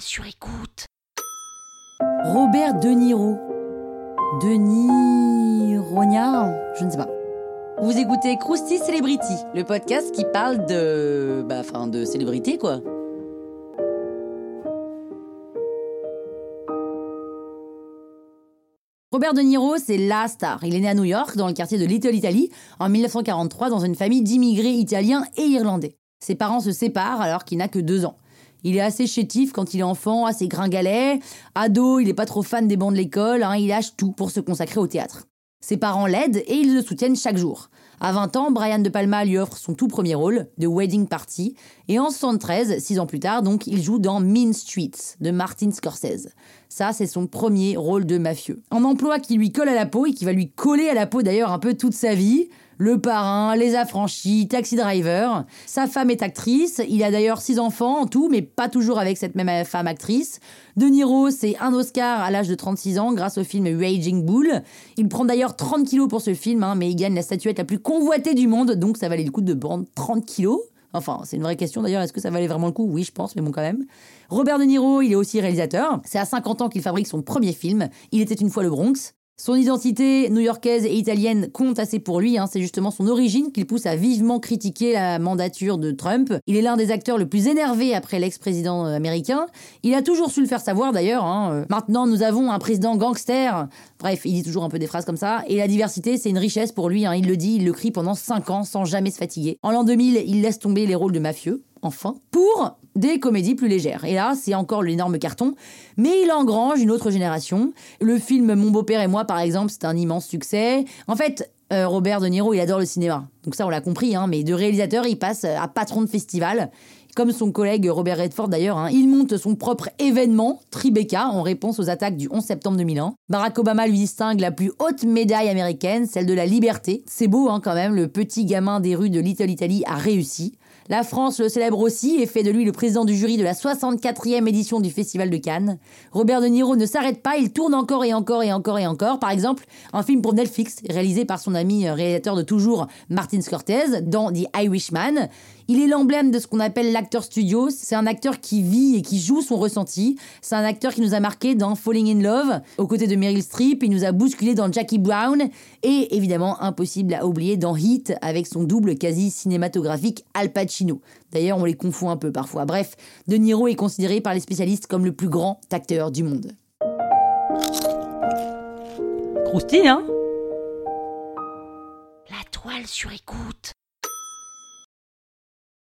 sur écoute. Robert De Niro. Denis Rognard Je ne sais pas. Vous écoutez Krusty Celebrity, le podcast qui parle de. Bah, enfin, de célébrité, quoi. Robert De Niro, c'est la star. Il est né à New York, dans le quartier de Little Italy, en 1943, dans une famille d'immigrés italiens et irlandais. Ses parents se séparent alors qu'il n'a que deux ans. Il est assez chétif quand il est enfant, assez gringalet. Ado, il est pas trop fan des bancs de l'école, hein, il lâche tout pour se consacrer au théâtre. Ses parents l'aident et ils le soutiennent chaque jour. À 20 ans, Brian De Palma lui offre son tout premier rôle, The Wedding Party, et en 73, six ans plus tard, donc, il joue dans Mean Streets de Martin Scorsese. Ça, c'est son premier rôle de mafieux. Un emploi qui lui colle à la peau et qui va lui coller à la peau d'ailleurs un peu toute sa vie. Le parrain, les affranchis, taxi driver. Sa femme est actrice. Il a d'ailleurs six enfants en tout, mais pas toujours avec cette même femme actrice. De Niro, c'est un Oscar à l'âge de 36 ans grâce au film Raging Bull. Il prend d'ailleurs 30 kilos pour ce film, hein, mais il gagne la statuette la plus convoitée du monde, donc ça valait le coup de prendre 30 kilos. Enfin, c'est une vraie question d'ailleurs, est-ce que ça valait vraiment le coup? Oui, je pense, mais bon quand même. Robert De Niro, il est aussi réalisateur. C'est à 50 ans qu'il fabrique son premier film. Il était une fois le Bronx. Son identité new-yorkaise et italienne compte assez pour lui, hein. c'est justement son origine qui le pousse à vivement critiquer la mandature de Trump. Il est l'un des acteurs le plus énervé après l'ex-président euh, américain. Il a toujours su le faire savoir d'ailleurs. Hein. Euh, maintenant, nous avons un président gangster. Bref, il dit toujours un peu des phrases comme ça. Et la diversité, c'est une richesse pour lui. Hein. Il le dit, il le crie pendant 5 ans sans jamais se fatiguer. En l'an 2000, il laisse tomber les rôles de mafieux enfin, pour des comédies plus légères. Et là, c'est encore l'énorme carton, mais il engrange une autre génération. Le film Mon beau-père et moi, par exemple, c'est un immense succès. En fait, euh, Robert De Niro, il adore le cinéma. Donc ça, on l'a compris, hein, mais de réalisateur, il passe à patron de festival. Comme son collègue Robert Redford d'ailleurs, hein, il monte son propre événement, Tribeca, en réponse aux attaques du 11 septembre 2001. Barack Obama lui distingue la plus haute médaille américaine, celle de la liberté. C'est beau hein, quand même, le petit gamin des rues de Little Italy a réussi. La France le célèbre aussi et fait de lui le président du jury de la 64e édition du Festival de Cannes. Robert De Niro ne s'arrête pas, il tourne encore et encore et encore et encore. Par exemple, un film pour Netflix réalisé par son ami euh, réalisateur de toujours Martin Scorsese dans The Irishman. Il est l'emblème de ce qu'on appelle l'acteur studio. C'est un acteur qui vit et qui joue son ressenti. C'est un acteur qui nous a marqué dans Falling in Love, aux côtés de Meryl Streep. Il nous a bousculé dans Jackie Brown. Et évidemment, impossible à oublier dans Heat, avec son double quasi cinématographique Al Pacino. D'ailleurs, on les confond un peu parfois. Bref, De Niro est considéré par les spécialistes comme le plus grand acteur du monde. Croustille, hein? La toile sur écoute